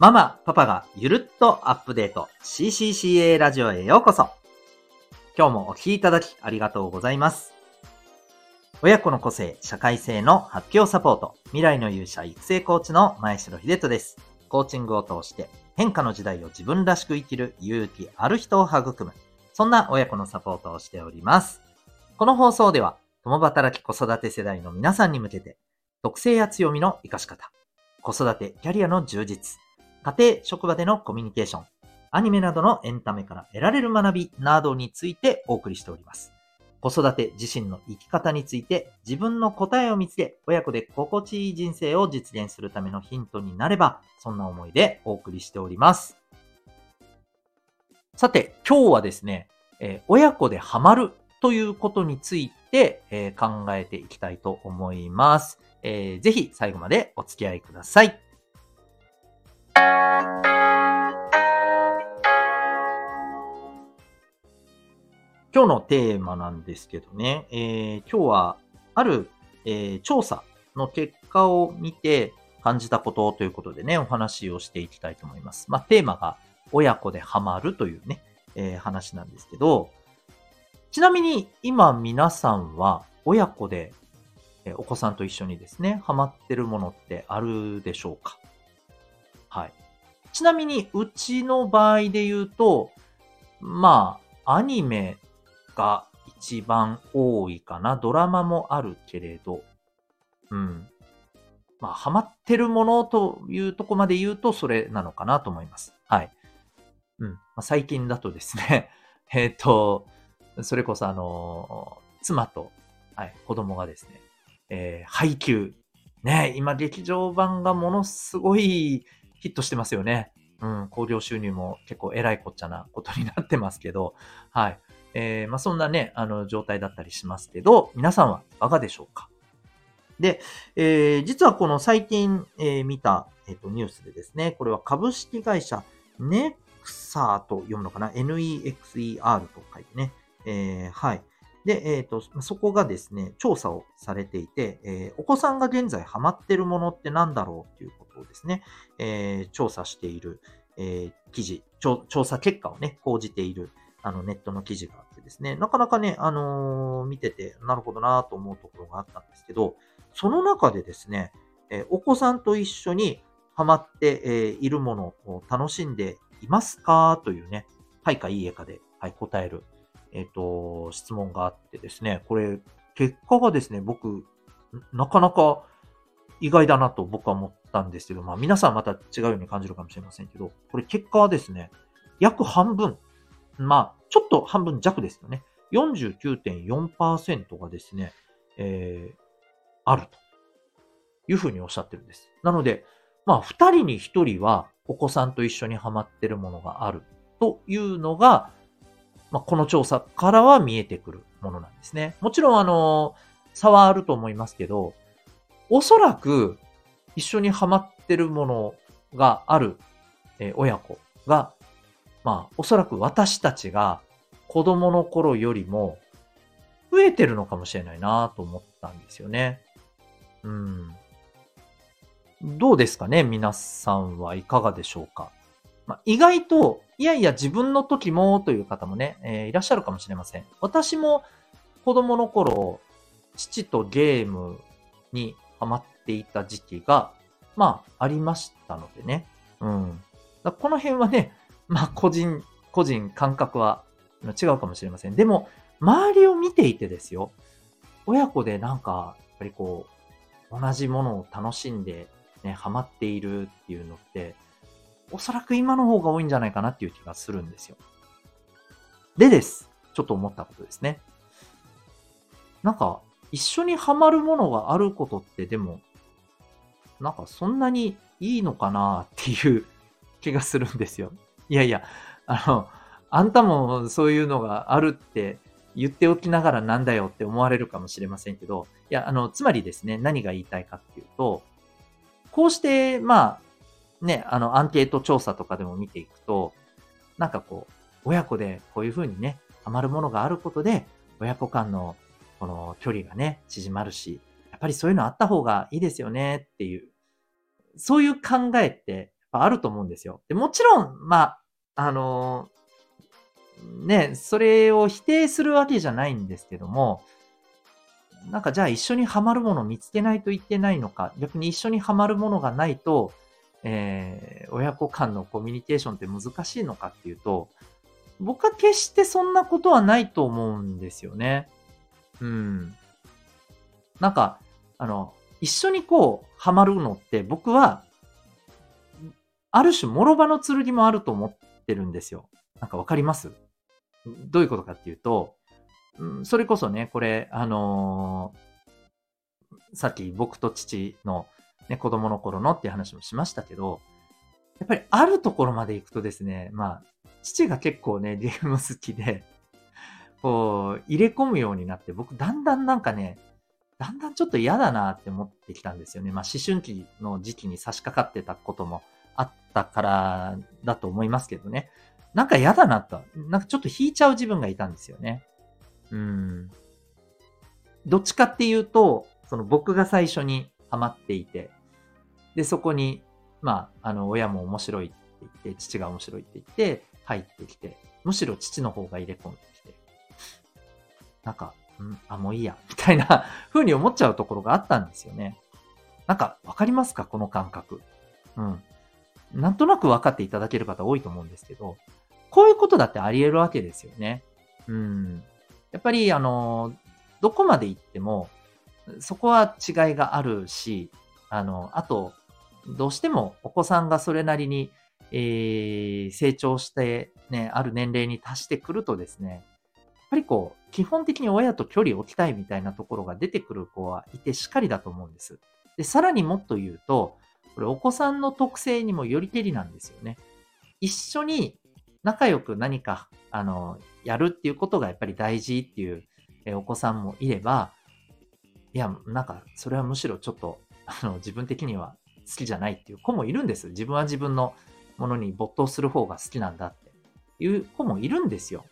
ママ、パパがゆるっとアップデート CCCA ラジオへようこそ。今日もお聴きいただきありがとうございます。親子の個性、社会性の発表サポート、未来の勇者育成コーチの前城秀人です。コーチングを通して変化の時代を自分らしく生きる勇気ある人を育む。そんな親子のサポートをしております。この放送では、共働き子育て世代の皆さんに向けて、特性や強みの活かし方、子育て、キャリアの充実、家庭、職場でのコミュニケーション、アニメなどのエンタメから得られる学びなどについてお送りしております。子育て自身の生き方について自分の答えを見つけ、親子で心地いい人生を実現するためのヒントになれば、そんな思いでお送りしております。さて、今日はですね、えー、親子でハマるということについて、えー、考えていきたいと思います、えー。ぜひ最後までお付き合いください。今日のテーマなんですけどね、えー、今日はある、えー、調査の結果を見て感じたことということでね、お話をしていきたいと思います。まあ、テーマが親子でハマるというね、えー、話なんですけど、ちなみに今皆さんは親子で、お子さんと一緒にですね、ハマってるものってあるでしょうか？はい。ちなみにうちの場合で言うと、まあ、アニメが一番多いかな。ドラマもあるけれど、うん。まあ、ハマってるものというとこまで言うと、それなのかなと思います。はい。うん。まあ、最近だとですね、えっ、と、それこそあの、妻と、はい、子供がですね、えー、配給。ね、今劇場版がものすごいヒットしてますよね。うん、興行収入も結構偉いこっちゃなことになってますけど、はい。えー、まあ、そんなね、あの、状態だったりしますけど、皆さんはいかがでしょうか？で、えー、実はこの最近、えー、見た、えっ、と、ニュースでですね、これは株式会社ネクサーと読むのかな ?NEXER と書いてね。えー、はい。で、えっ、と、そこがですね、調査をされていて、えお子さんが現在ハマってるものって何だろうっていうことをですね、え調査している、え記事調、調査結果をね、報じている、あの、ネットの記事があってですね、なかなかね、あの見てて、なるほどなと思うところがあったんですけど、その中でですね、えお子さんと一緒にハマって、えいるものを楽しんでいますか？というね、はいかいいえかで、はい、答える、えっ、と、質問があってですね、これ、結果がですね、僕、なかなか意外だなと僕は思ったんですけど、まあ皆さんまた違うように感じるかもしれませんけど、これ結果はですね、約半分、まあ、ちょっと半分弱ですよね。49.4%がですね、えー、あるというふうにおっしゃってるんです。なので、まあ、二人に一人はお子さんと一緒にハマってるものがあるというのが、まあ、この調査からは見えてくるものなんですね。もちろん、あの、差はあると思いますけど、おそらく一緒にハマってるものがある、え親子が、まあ、おそらく私たちが子供の頃よりも増えてるのかもしれないなと思ったんですよね。うん。どうですかね皆さんはいかがでしょうか？まあ、意外と、いやいや自分の時もという方もね、えー、いらっしゃるかもしれません。私も子供の頃、父とゲームにハマっていた時期が、まあ、ありましたのでね。うん。この辺はね、まあ、個人、個人感覚は違うかもしれません。でも、周りを見ていてですよ。親子でなんか、やっぱりこう、同じものを楽しんで、ね、ハマっているっていうのって、おそらく今の方が多いんじゃないかなっていう気がするんですよ。でです。ちょっと思ったことですね。なんか、一緒にハマるものがあることってでも、なんかそんなにいいのかなっていう気がするんですよ。いやいや、あの、あんたもそういうのがあるって言っておきながらなんだよって思われるかもしれませんけど、いや、あの、つまりですね、何が言いたいかっていうと、こうして、まあ、ね、あの、アンケート調査とかでも見ていくと、なんかこう、親子でこういうふうにね、ハマるものがあることで、親子間のこの距離がね、縮まるし、やっぱりそういうのあった方がいいですよねっていう、そういう考えって、やっぱあると思うんですよ。で、もちろん、まあ、あのね、それを否定するわけじゃないんですけども、なんかじゃあ一緒にハマるもの見つけないといけないのか、逆に一緒にハマるものがないと、えー、親子間のコミュニケーションって難しいのかっていうと、僕は決してそんなことはないと思うんですよね。うん。なんか、あの、一緒にこう、ハマるのって僕は、ある種、諸刃の剣もあると思ってるんですよ。なんかわかります？どういうことかっていうと、うん、それこそね、これ、あのー、さっき僕と父の、ね、子供の頃のっていう話もしましたけど、やっぱりあるところまで行くとですね、まあ、父が結構ね、ゲーム好きで、こう、入れ込むようになって、僕だんだんなんかね、だんだんちょっと嫌だなって思ってきたんですよね。まあ、思春期の時期に差し掛かってたこともあったからだと思いますけどね。なんか嫌だなと。なんかちょっと引いちゃう自分がいたんですよね。うん。どっちかっていうと、その僕が最初にハマっていて、で、そこに、まあ、あの、親も面白いって言って、父が面白いって言って、入ってきて、むしろ父の方が入れ込んできて、なんか、ん、あ、もういいや、みたいな 風に思っちゃうところがあったんですよね。なんか、わかりますか？この感覚。うん。なんとなく分かっていただける方多いと思うんですけど、こういうことだってあり得るわけですよね。うん。やっぱり、あの、どこまで行っても、そこは違いがあるし、あの、あと、どうしてもお子さんがそれなりに、えー、成長してね、ある年齢に達してくるとですね、やっぱりこう、基本的に親と距離を置きたいみたいなところが出てくる子はいてしっかりだと思うんです。で、さらにもっと言うと、これお子さんの特性にもよりけりなんですよね。一緒に仲良く何か、あの、やるっていうことがやっぱり大事っていう、お子さんもいれば、いや、なんか、それはむしろちょっと、あの、自分的には好きじゃないっていう子もいるんです。自分は自分のものに没頭する方が好きなんだっていう子もいるんですよ。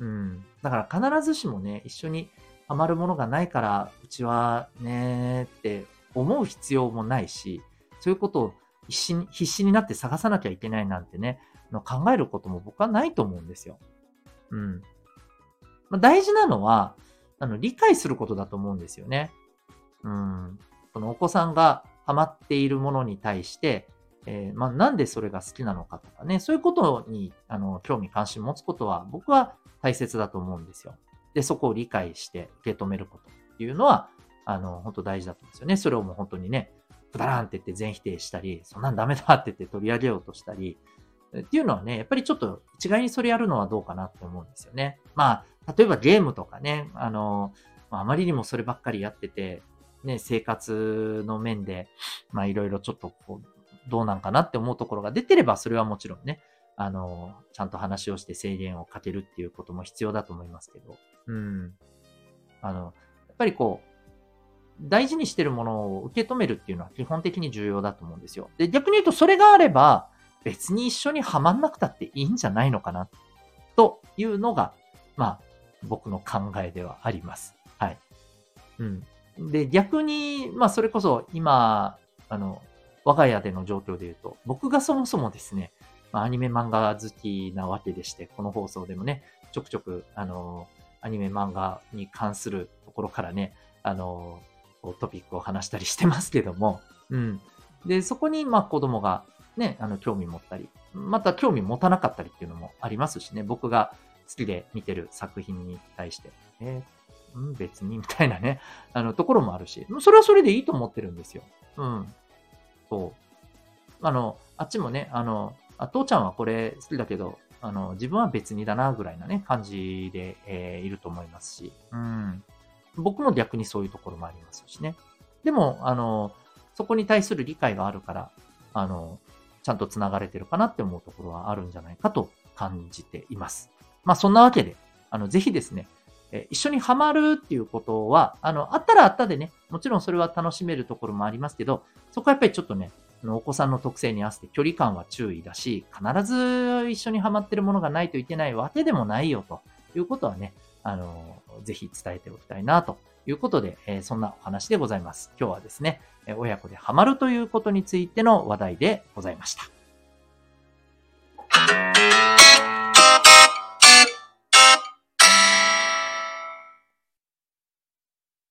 うん。だから必ずしもね、一緒にハマるものがないから、うちはねって思う必要もないし、そういうことを必死に必死になって探さなきゃいけないなんてね、の考えることも僕はないと思うんですよ。うん。まあ、大事なのは、あの、理解することだと思うんですよね。うん。このお子さんがハマっているものに対して、えー、まあ、なんでそれが好きなのかとかね、そういうことに、あの、興味関心持つことは僕は大切だと思うんですよ。で、そこを理解して受け止めることっていうのは、あの、本当大事だと思うんですよね。それをもう本当にね、くだらんって言って全否定したり、そんなんダメだって言って取り上げようとしたり、っていうのはね、やっぱりちょっと一概にそれやるのはどうかなって思うんですよね。まあ、例えばゲームとかね、あの、あまりにもそればっかりやってて、ね、生活の面で、まあいろいろちょっとこう、どうなんかなって思うところが出てれば、それはもちろんね、あの、ちゃんと話をして制限をかけるっていうことも必要だと思いますけど、うん。あの、やっぱりこう、大事にしてるものを受け止めるっていうのは基本的に重要だと思うんですよ。で、逆に言うとそれがあれば、別に一緒にはまんなくたっていいんじゃないのかな、というのが、まあ、僕の考えではあります。はい。うん。で、逆に、まあ、それこそ今、あの、我が家での状況で言うと、僕がそもそもですね、まあ、アニメ漫画好きなわけでして、この放送でもね、ちょくちょく、あの、アニメ漫画に関するところからね、あの、トピックを話したりしてますけども、うん。で、そこに、まあ、子供がね、あの、興味持ったり、また興味持たなかったりっていうのもありますしね、僕が好きで見てる作品に対して、えー、うん、別にみたいなね、あの、ところもあるし、それはそれでいいと思ってるんですよ。うん。そう。あの、あっちもね、あの、あ父ちゃんはこれ好きだけど、あの、自分は別にだな、ぐらいなね、感じで、えー、いると思いますし、うん。僕も逆にそういうところもありますしね。でも、あの、そこに対する理解があるから、あの、ちゃんと繋がれてるかなって思うところはあるんじゃないかと感じています。まあそんなわけで、あの、ぜひですね、え一緒にハマるっていうことは、あの、あったらあったでね、もちろんそれは楽しめるところもありますけど、そこはやっぱりちょっとね、お子さんの特性に合わせて距離感は注意だし、必ず一緒にハマってるものがないといけないわけでもないよということはね、あの、ぜひ伝えておきたいなということで、え、そんなお話でございます。今日はですね、親子でハマるということについての話題でございました。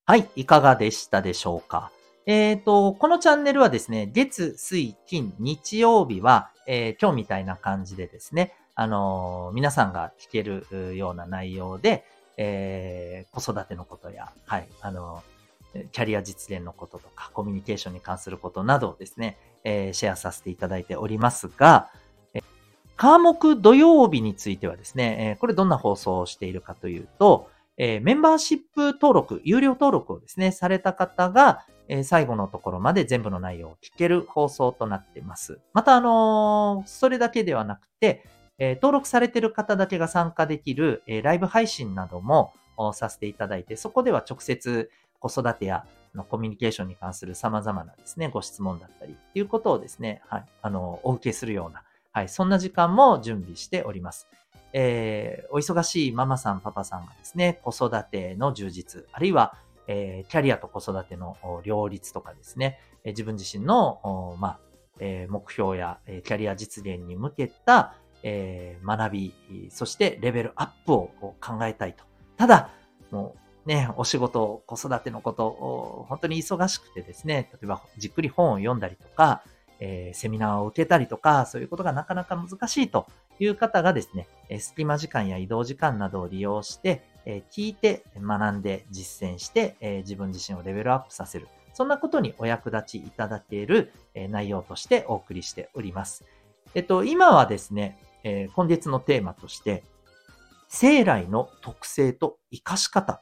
はい、いかがでしたでしょうか？えっ、ー、と、このチャンネルはですね、月、水、金、日曜日は、えー、今日みたいな感じでですね、あのー、皆さんが聞けるような内容で、えー、子育てのことや、はい、あのキャリア実現のこととか、コミュニケーションに関することなどをですね、え、シェアさせていただいておりますが、え科目土曜日についてはですね、えこれどんな放送をしているかというと、えー、メンバーシップ登録、有料登録をですね、された方が、えー、最後のところまで全部の内容を聞ける放送となっています。また、あのー、それだけではなくて、え登録されている方だけが参加できる、えライブ配信などもさせていただいて、そこでは直接子育てやのコミュニケーションに関する様々なですね、ご質問だったりっていうことをですね、はい、あの、お受けするような、はい、そんな時間も準備しております。えー、お忙しいママさん、パパさんがですね、子育ての充実、あるいは、えー、キャリアと子育ての両立とかですね、え、自分自身の、まあえ、目標や、え、キャリア実現に向けた、え、学び、そしてレベルアップを考えたいと。ただ、もうね、お仕事、子育てのこと、本当に忙しくてですね、例えばじっくり本を読んだりとか、えー、セミナーを受けたりとか、そういうことがなかなか難しいという方がですね、え隙間時間や移動時間などを利用して、え聞いて、学んで、実践して、え自分自身をレベルアップさせる。そんなことにお役立ちいただける、え内容としてお送りしております。えっと、今はですね、え今月のテーマとして、生来の特性と活かし方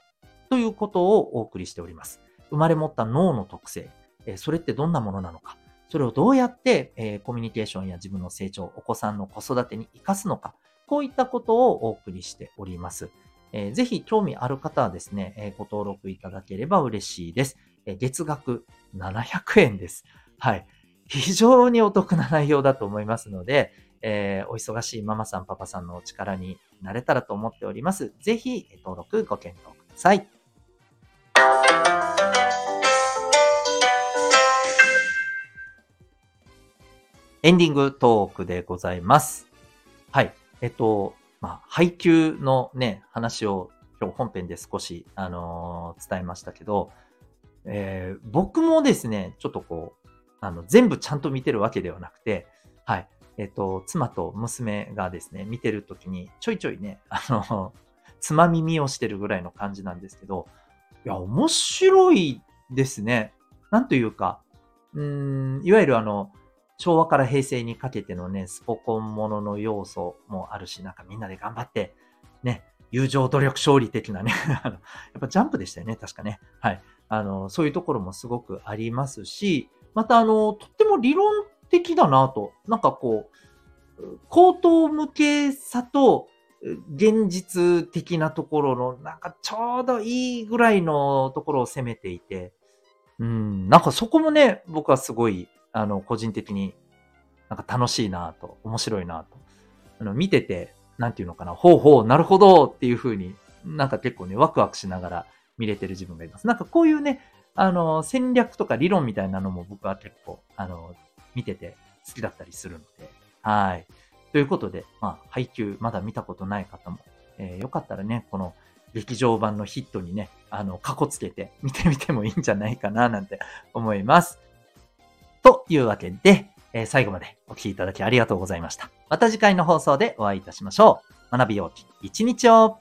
ということをお送りしております。生まれ持った脳の特性、えそれってどんなものなのか、それをどうやって、えコミュニケーションや自分の成長、お子さんの子育てに活かすのか、こういったことをお送りしております。えー、ぜひ興味ある方はですね、えご登録いただければ嬉しいです。え月額700円です。はい。非常にお得な内容だと思いますので、えー、お忙しいママさん、パパさんのお力になれたらと思っております。ぜひ登録ご検討ください。エンディングトークでございます。はい。えっと、まあ、配給のね、話を今日本編で少し、あのー、伝えましたけど、えー、僕もですね、ちょっとこう、あの、全部ちゃんと見てるわけではなくて、はい。えっと、妻と娘がですね、見てるときに、ちょいちょいね、あの、つまみ見をしてるぐらいの感じなんですけど、いや、面白いですね。なんというか、うん、いわゆるあの、昭和から平成にかけてのね、スポコンものの要素もあるし、なんかみんなで頑張って、ね、友情努力勝利的なね やっぱジャンプでしたよね、確かね。はい。あの、そういうところもすごくありますし、またあの、とっても理論的だなと。なんかこう、口頭向けさと、現実的なところの、なんかちょうどいいぐらいのところを攻めていて、うん、なんかそこもね、僕はすごいあの、個人的になんか楽しいなと、面白いなと。あの、見てて、なんていうのかな、ほうほう、なるほどっていう風に、なんか結構ね、ワクワクしながら見れてる自分がいます。なんかこういうね、あの、戦略とか理論みたいなのも僕は結構、あの、見てて好きだったりするので、はい。ということで、まあ、配給まだ見たことない方も、えー、よかったらね、この劇場版のヒットにね、あの、過去つけて見てみてもいいんじゃないかな、なんて思います。というわけで、えー、最後までお聴きいただきありがとうございました。また次回の放送でお会いいたしましょう。学びようき一日を